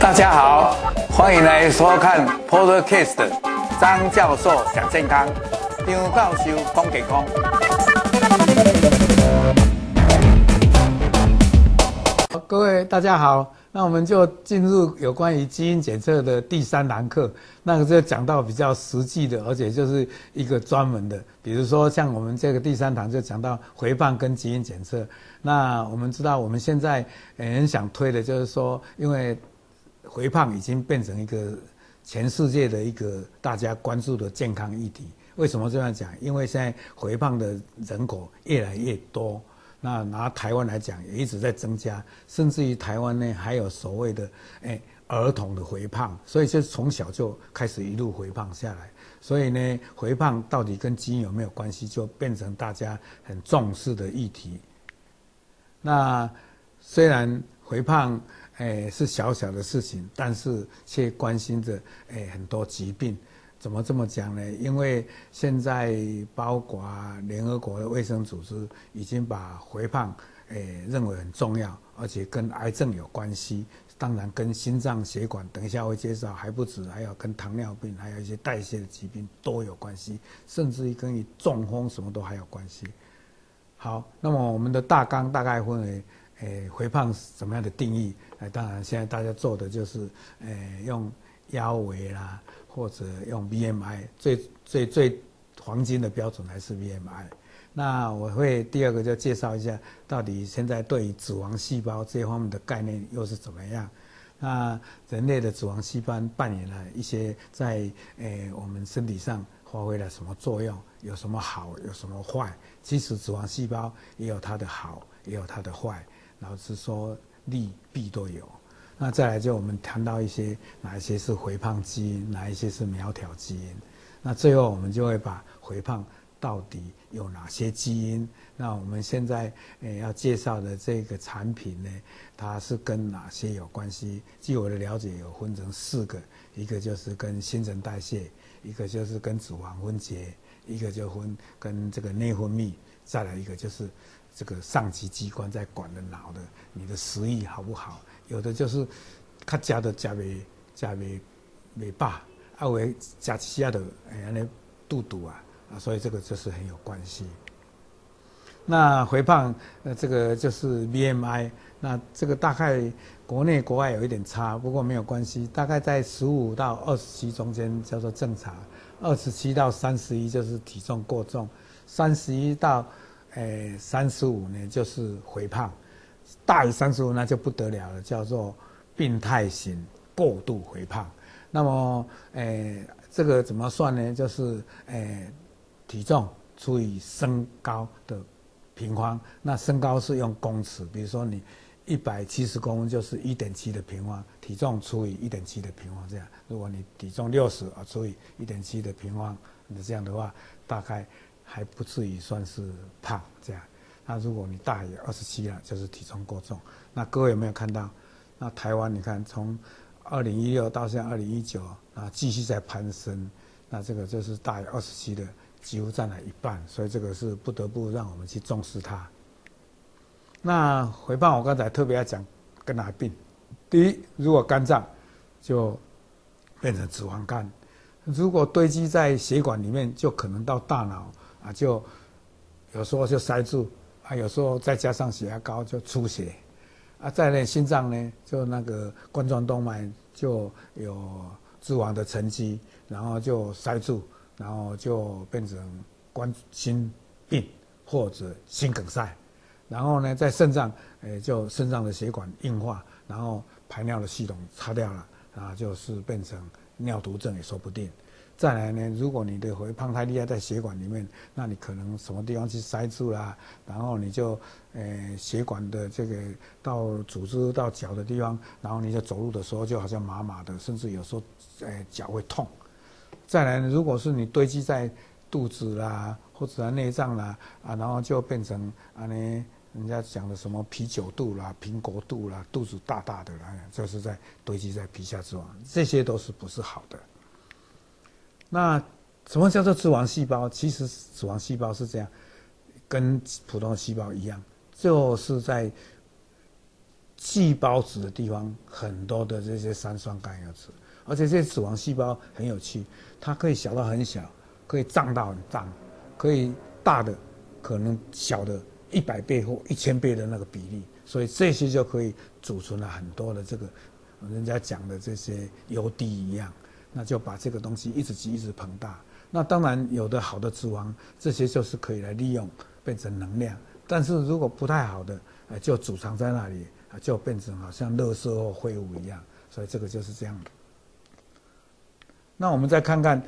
大家好，欢迎来收看 Podcast 张教授讲健康，张教授讲健康。各位大家好，那我们就进入有关于基因检测的第三堂课。那个就讲到比较实际的，而且就是一个专门的，比如说像我们这个第三堂就讲到回放跟基因检测。那我们知道我们现在很想推的就是说，因为肥胖已经变成一个全世界的一个大家关注的健康议题。为什么这样讲？因为现在肥胖的人口越来越多。那拿台湾来讲，也一直在增加，甚至于台湾呢还有所谓的诶儿童的肥胖，所以就从小就开始一路肥胖下来。所以呢，肥胖到底跟基因有没有关系，就变成大家很重视的议题。那虽然肥胖诶是小小的事情，但是却关心着诶很多疾病。怎么这么讲呢？因为现在包括联合国的卫生组织已经把肥胖诶认为很重要，而且跟癌症有关系，当然跟心脏血管，等一下会介绍还不止，还有跟糖尿病，还有一些代谢的疾病都有关系，甚至于跟你中风什么都还有关系。好，那么我们的大纲大概分为诶肥胖什么样的定义？诶，当然现在大家做的就是诶用腰围啦。或者用 BMI 最最最黄金的标准还是 BMI。那我会第二个就介绍一下，到底现在对于脂肪细胞这方面的概念又是怎么样？那人类的脂肪细胞扮演了一些在诶、我们身体上发挥了什么作用？有什么好？有什么坏？其实脂肪细胞也有它的好，也有它的坏。老实说，利弊都有。那再来就我们谈到一些哪一些是肥胖基因，哪一些是苗条基因。那最后我们就会把肥胖到底有哪些基因？那我们现在诶要介绍的这个产品呢，它是跟哪些有关系？据我的了解，有分成四个，一个就是跟新陈代谢，一个就是跟脂肪分解，一个就分跟这个内分泌，再来一个就是这个上级机关在管的脑的，你的食欲好不好？有的就是，较食的加袂加袂袂饱，啊为食一下的哎安尼肚肚，啊所以这个就是很有关系。那肥胖呃这个就是 BMI，那这个大概国内国外有一点差，不过没有关系，大概在十五到二十七中间叫做正常，二十七到三十一就是体重过重，三十一到诶三十五呢就是肥胖。大于三十五那就不得了了，叫做病态型过度肥胖。那么，诶、这个怎么算呢？就是诶、体重除以身高的平方。那身高是用公尺，比如说你一百七十公分就是一点七的平方，体重除以一点七的平方这样。如果你体重六十啊，除以一点七的平方，你这样的话，大概还不至于算是胖这样。那如果你大于二十七了，就是体重过重。那各位有没有看到？那台湾你看，从二零一六到现在二零一九啊，继续在攀升。那这个就是大于二十七的，几乎占了一半。所以这个是不得不让我们去重视它。那肥胖我刚才特别要讲跟哪病？第一，如果肝脏就变成脂肪肝；如果堆积在血管里面，就可能到大脑啊，就有时候就塞住。啊，有时候再加上血压高就出血，啊，再呢心脏呢，就那个冠状动脉就有脂肪的沉积，然后就塞住，然后就变成冠心病或者心梗塞，然后呢，在肾脏，诶，就肾脏的血管硬化，然后排尿的系统差掉了，啊，就是变成尿毒症也说不定。再来呢，如果你的肥胖太厉害，在血管里面，那你可能什么地方去塞住啦，然后你就，呃，血管的这个到组织到脚的地方，然后你就走路的时候就好像麻麻的，甚至有时候，呃，脚会痛。再来呢，如果是你堆积在肚子啦，或者内脏啦，啊，然后就变成啊呢，人家讲的什么啤酒肚啦、苹果肚啦，肚子大大的啦，就是在堆积在皮下脂肪，这些都是不是好的。那什么叫做脂肪细胞？其实脂肪细胞是这样，跟普通细胞一样，就是在细胞质的地方很多的这些三酸甘油酯，而且这些脂肪细胞很有趣，它可以小到很小，可以胀到很胀，可以大的可能小的一百倍或一千倍的那个比例，所以这些就可以储存了很多的这个人家讲的这些油滴一样，那就把这个东西一直挤一直膨大。那当然有的好的脂肪，这些就是可以来利用变成能量，但是如果不太好的，就储藏在那里。就变成好像垃圾或废物一样，所以这个就是这样的。那我们再看看，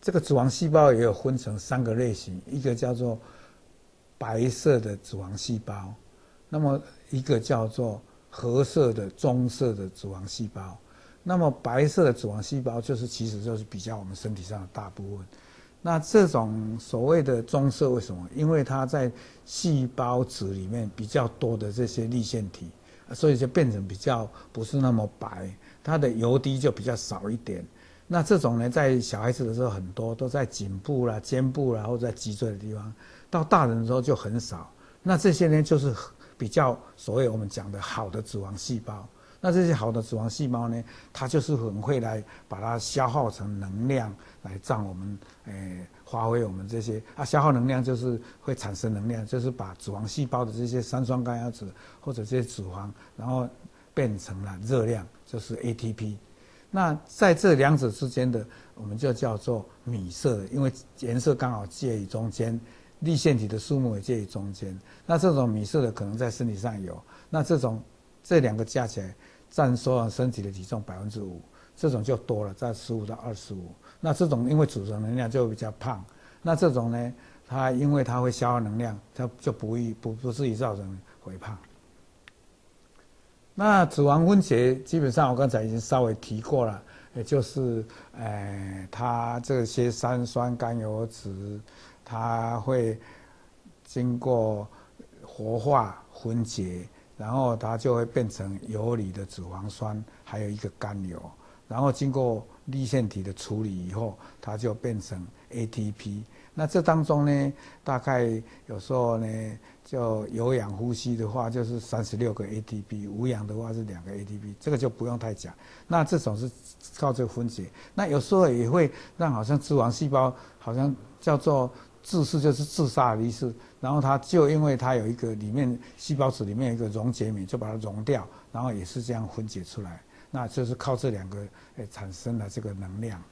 这个脂肪细胞也有分成三个类型，一个叫做白色的脂肪细胞，那么一个叫做褐色的棕色的脂肪细胞。那么白色的脂肪细胞就是其实就是比较我们身体上的大部分。那这种所谓的棕色为什么？因为它在细胞质里面比较多的这些粒线体。所以就变成比较不是那么白，它的油滴就比较少一点。那这种呢，在小孩子的时候很多都在颈部啦、肩部啦，或者在脊椎的地方。到大人的时候就很少。那这些呢，就是比较所谓我们讲的好的脂肪细胞。那这些好的脂肪细胞呢，它就是很会来把它消耗成能量，来让我们诶发挥我们这些啊消耗能量，就是会产生能量，就是把脂肪细胞的这些三酸甘油酯或者这些脂肪，然后变成了热量，就是 ATP。那在这两者之间的，我们就叫做米色的，因为颜色刚好介于中间，粒线体的数目也介于中间。那这种米色的可能在身体上有，那这种这两个加起来。占所有身体的体重百分之五，这种就多了，在十五到二十五。那这种因为储存能量就比较胖，那这种呢，它因为它会消耗能量，它就不易不不至于造成肥胖。那脂肪分解基本上我刚才已经稍微提过了，也就是，呃，它这些三酸甘油脂，它会经过活化分解。然后它就会变成游离的脂肪酸，还有一个甘油。然后经过粒线体的处理以后，它就变成 ATP。那这当中呢，大概有时候呢，就有氧呼吸的话，就是三十六个 ATP；无氧的话是两个 ATP。这个就不用太讲。那这种是靠这个分解。那有时候也会让好像脂肪细胞好像叫做。自噬就是自杀的意思，然后它就因为它有一个里面细胞质里面有一个溶解酶，就把它溶掉，然后也是这样分解出来，那就是靠这两个诶产生了这个能量。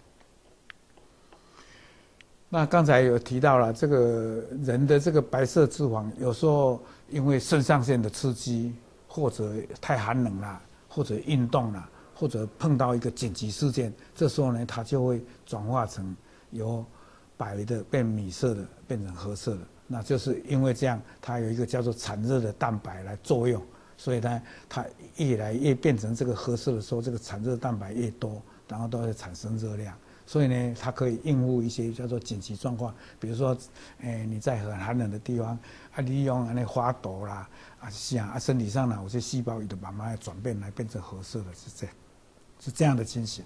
那刚才有提到了这个人的这个白色脂肪，有时候因为肾上腺的刺激，或者太寒冷了，或者运动了，或者碰到一个紧急事件，这时候呢，它就会转化成由。白的变米色的，变成褐色的，那就是因为这样，它有一个叫做产热的蛋白来作用，所以呢，它越来越变成这个褐色的时候，这个产热蛋白越多，然后都会产生热量，所以呢，它可以应付一些叫做紧急状况，比如说，诶，你在很寒冷的地方，啊，利用那花朵啦，啊，像啊，身体上呢，有些细胞也都慢慢转变来变成褐色的，是这样，是这样的情形。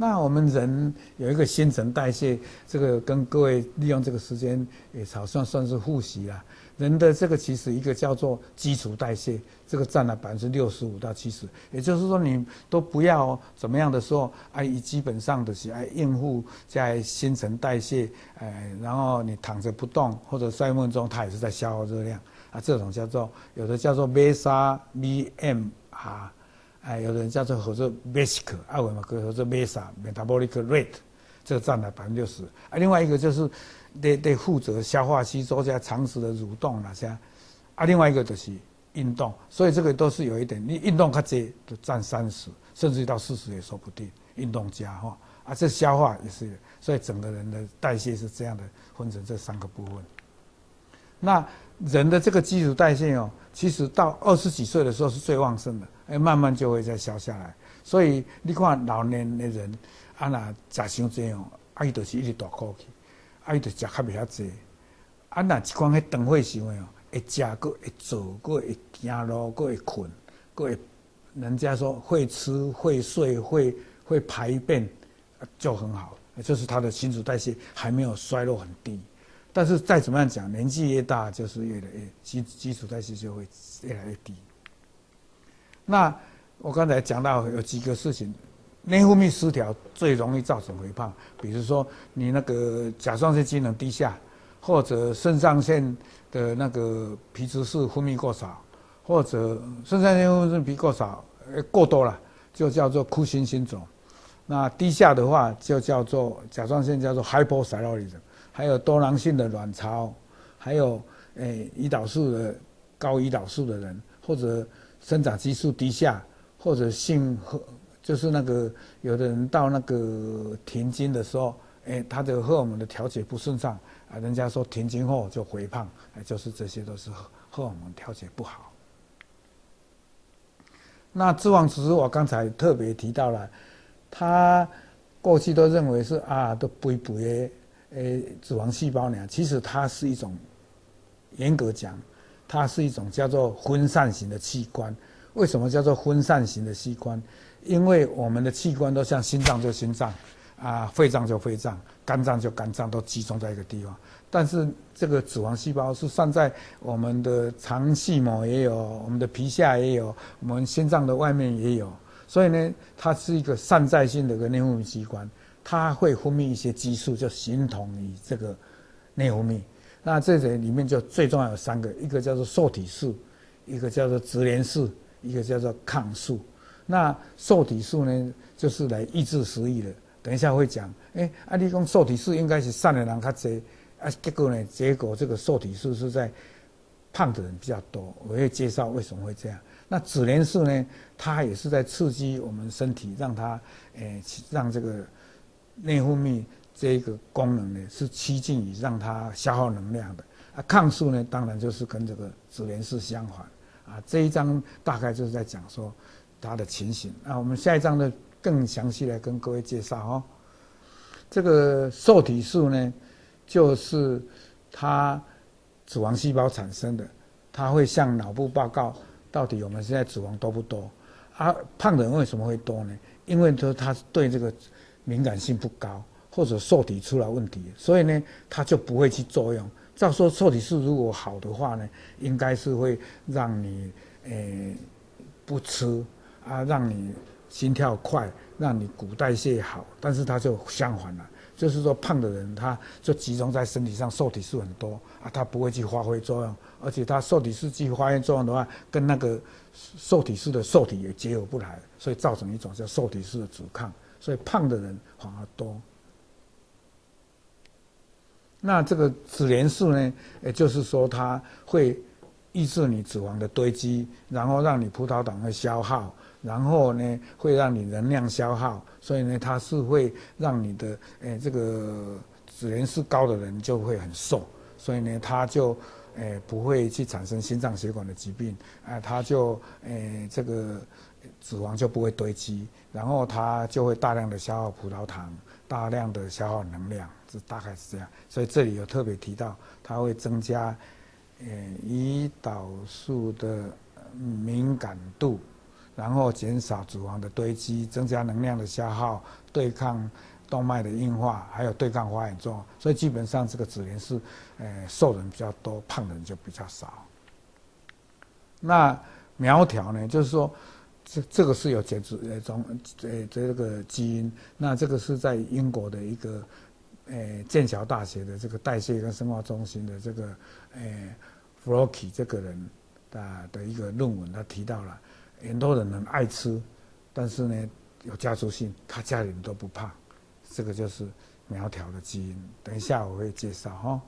那我们人有一个新陈代谢，这个跟各位利用这个时间也好像算是复习了。人的这个其实一个叫做基础代谢，这个占了百分之六十五到七十。也就是说，你都不要怎么样的时候，哎，基本上的是哎应付在新陈代谢，哎，然后你躺着不动或者睡梦中，它也是在消耗热量啊。这种叫做有的叫做 mesa VM 啊。哎，有的人叫做合作 basic，二维嘛，合作 MESA，metabolic rate，这个占了百分之六十。啊，另外一个就是得得负责消化吸收加长时的蠕动那些。啊，另外一个就是运动，所以这个都是有一点，你运动较多就占三十，甚至到四十也说不定。运动家哈，啊，这消化也是，所以整个人的代谢是这样的，分成这三个部分。那人的这个基础代谢哦，其实到二十几岁的时候是最旺盛的。哎，慢慢就会再消下来。所以你看老年的人，啊那食伤济哦，啊伊就是一直大口气，啊伊就食较袂遐济。啊那一款迄长岁时阵哦，会食阁会做阁会行路阁会困阁会，人家说会吃会睡会会排便，就很好。就是他的新陈代谢还没有衰落很低。但是再怎么样讲，年纪越大就是越来越基基础代谢就会越来越低。那我刚才讲到有几个事情，内分泌失调最容易造成肥胖，比如说你那个甲状腺机能低下，或者肾上腺的那个皮质素分泌过少，或者肾上腺分泌过少，呃过多了就叫做库欣心肿。那低下的话就叫做甲状腺叫做 hypothyroidism，还有多囊性的卵巢，还有诶胰岛素的高胰岛素的人，或者生长激素低下，或者性荷就是那个有的人到那个停经的时候，哎他的荷尔蒙的调节不顺畅啊，人家说停经后就肥胖，哎就是这些都是荷尔蒙调节不好。那脂肪只是我刚才特别提到了，他过去都认为是啊都肥肥的诶脂肪细胞呢，其实它是一种严格讲。它是一种叫做分散型的器官。为什么叫做分散型的器官？因为我们的器官都像心脏就心脏，啊，肺脏就肺脏，肝脏就肝脏，都集中在一个地方。但是这个脂肪细胞是散在我们的肠系膜也有，我们的皮下也有，我们心脏的外面也有。所以呢，它是一个散在性的一个内分泌器官，它会分泌一些激素，就形同于这个内分泌。那这些里面就最重要有三个，一个叫做受体素，一个叫做质联素，一个叫做抗素。那受体素呢，就是来抑制食欲的。等一下会讲，哎，阿你讲受体素应该是瘦的人较多，啊，结果呢，结果这个受体素是在胖的人比较多。我会介绍为什么会这样。那脂联素呢，它也是在刺激我们身体，让它，哎，让这个内分泌。这一个功能呢，是趋近于让它消耗能量的啊。抗素呢，当然就是跟这个脂联素相反啊。这一章大概就是在讲说它的情形。那我们下一章呢，更详细来跟各位介绍哦。这个受体素呢，就是它脂肪细胞产生的，它会向脑部报告到底我们现在脂肪多不多啊？胖的人为什么会多呢？因为说他对这个敏感性不高。或者受体出了问题，所以呢，它就不会去作用。照说受体素如果好的话呢，应该是会让你诶、不吃啊，让你心跳快，让你骨代谢好。但是它就相反了，就是说胖的人他就集中在身体上，受体素很多啊，他不会去发挥作用，而且他受体素去发挥作用的话，跟那个受体素的受体也结合不来，所以造成一种叫受体素的阻抗，所以胖的人反而多。那这个脂连素呢，也就是说它会抑制你脂肪的堆积，然后让你葡萄糖的消耗，然后呢会让你能量消耗，所以呢它是会让你的诶这个脂联是高的人就会很瘦，所以呢它就诶不会去产生心脏血管的疾病啊，它就诶这个脂肪就不会堆积，然后它就会大量的消耗葡萄糖。大量的消耗能量，这大概是这样。所以这里有特别提到，它会增加，呃，胰岛素的敏感度，然后减少脂肪的堆积，增加能量的消耗，对抗动脉的硬化，还有对抗发炎作用。所以基本上这个脂联是，呃，瘦人比较多，胖人就比较少。那苗条呢，就是说。这这个是有减脂呃种呃这个基因，那这个是在英国的一个呃剑桥大学的这个代谢跟生化中心的这个呃弗洛奇这个人的的一个论文，他提到了很多人很爱吃，但是呢有家族性，他家里人都不胖，这个就是苗条的基因。等一下我会介绍哈。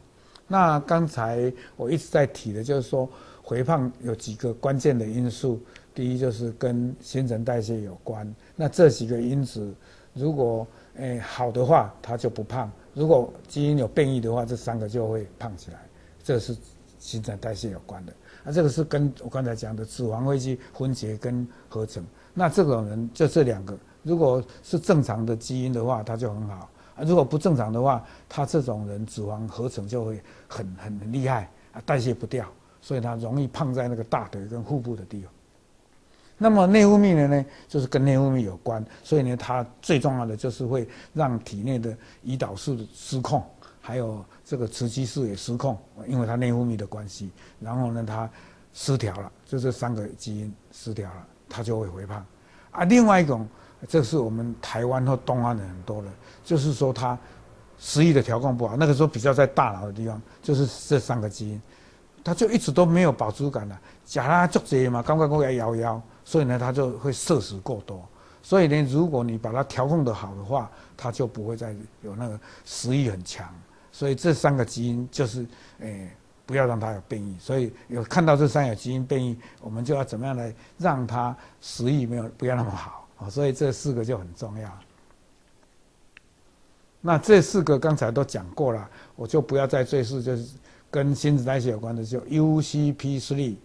那刚才我一直在提的就是说肥胖有几个关键的因素。第一就是跟新陈代谢有关，那这几个因子如果诶、好的话，他就不胖；如果基因有变异的话，这三个就会胖起来。这是新陈代谢有关的。那这个是跟我刚才讲的脂肪会去分解跟合成。那这种人就这两个，如果是正常的基因的话，他就很好；啊，如果不正常的话，他这种人脂肪合成就会很很厉害啊，代谢不掉，所以他容易胖在那个大腿跟腹部的地方。那么内分泌的呢，就是跟内分泌有关，所以呢，它最重要的就是会让体内的胰岛素失控，还有这个雌激素也失控，因为它内分泌的关系。然后呢，它失调了，就这三个基因失调了，它就会肥胖。啊，另外一种，这是我们台湾和东岸的很多的，就是说它食欲的调控不好，那个时候比较在大脑的地方，就是这三个基因，它就一直都没有饱足感了，假它足济嘛，刚刚过来摇摇，所以呢，它就会摄食过多。所以呢，如果你把它调控得好的话，它就不会再有那个食欲很强。所以这三个基因就是，诶、不要让它有变异。所以有看到这三个基因变异，我们就要怎么样来让它食欲没有不要那么好啊？所以这四个就很重要。那这四个刚才都讲过了，我就不要再赘述，就是跟新陈代谢有关的，就 UCP3、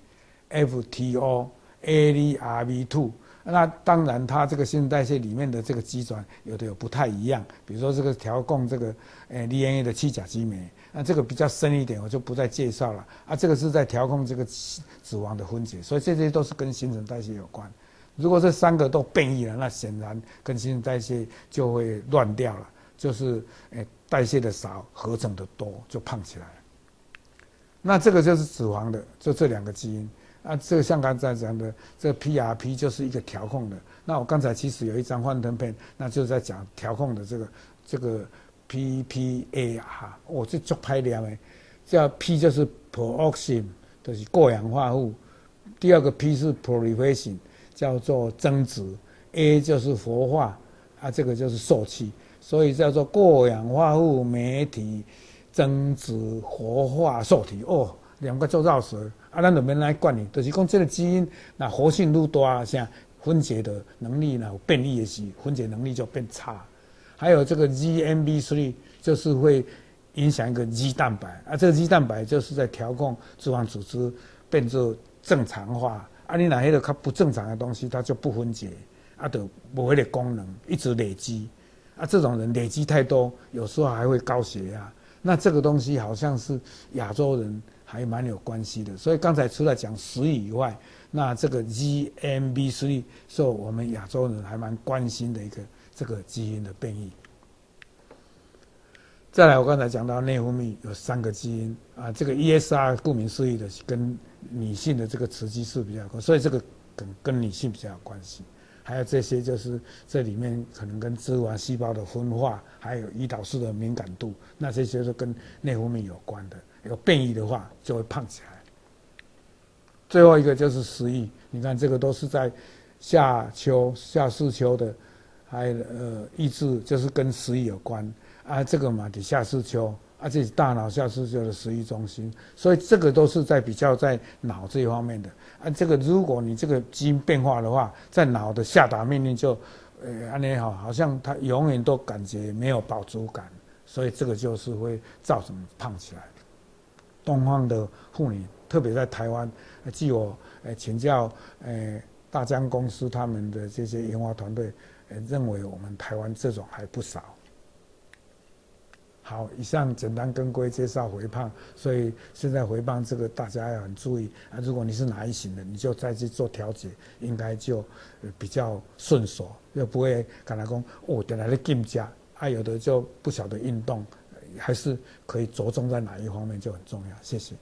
FTO、ADRV2。那当然，它这个新陈代谢里面的这个机转有的有不太一样，比如说这个调控这个呃 DNA 的七甲基酶，那这个比较深一点，我就不再介绍了。啊，这个是在调控这个脂肪的分解，所以这些都是跟新陈代谢有关。如果这三个都变异了，那显然跟新陈代谢就会乱掉了，就是呃代谢的少，合成的多，就胖起来了。那这个就是脂肪的，就这两个基因。啊，这个像刚才讲的，这个 PRP 就是一个调控的。那我刚才其实有一张幻灯片，那就是在讲调控的这个这个 PPAR。我这做拍了没？叫 P 就是 p e r o x i m 就是过氧化物。第二个 P 是 proliferation，叫做增殖。A 就是活化，啊，这个就是受气，所以叫做过氧化物酶体增殖活化受体。哦，两个做绕舌。啊，咱就免来管你，就是讲这个基因那活性愈大，像分解的能力呢变异的时，分解能力就变差。还有这个 GNB3 就是会影响一个 G 蛋白，啊，这个 G 蛋白就是在调控脂肪组织变作正常化。啊，你哪些的它不正常的东西，它就不分解，啊，就无迄个功能，一直累积。啊，这种人累积太多，有时候还会高血压。那这个东西好像是亚洲人。还蛮有关系的，所以刚才除了讲食以外，那这个 GMB3 是我们亚洲人还蛮关心的一个这个基因的变异。再来，我刚才讲到内分泌有三个基因啊，这个 ESR 顾名思义的跟女性的这个雌激素比较高，所以这个跟跟女性比较有关系。还有这些就是这里面可能跟脂肪细胞的分化，还有胰岛素的敏感度，那这些都跟内分泌有关的。有变异的话，就会胖起来。最后一个就是食欲，你看这个都是在夏秋、夏四秋的，还有呃抑制，就是跟食欲有关啊。这个嘛，底下视秋啊，这是大脑下视秋的食欲中心，所以这个都是在比较在脑这一方面的啊。这个如果你这个基因变化的话，在脑的下达命令就呃，安尼好，好像他永远都感觉没有饱足感，所以这个就是会造成胖起来。东方的妇女，特别在台湾，据我呃请教呃大江公司他们的这些研发团队，呃认为我们台湾这种还不少。好，以上简单跟各位介绍肥胖，所以现在肥胖这个大家要很注意啊。如果你是哪一型的，你就再去做调节，应该就比较顺手，又不会跟他讲哦，等来的进加啊，有的就不晓得运动。还是可以着重在哪一方面就很重要。谢谢。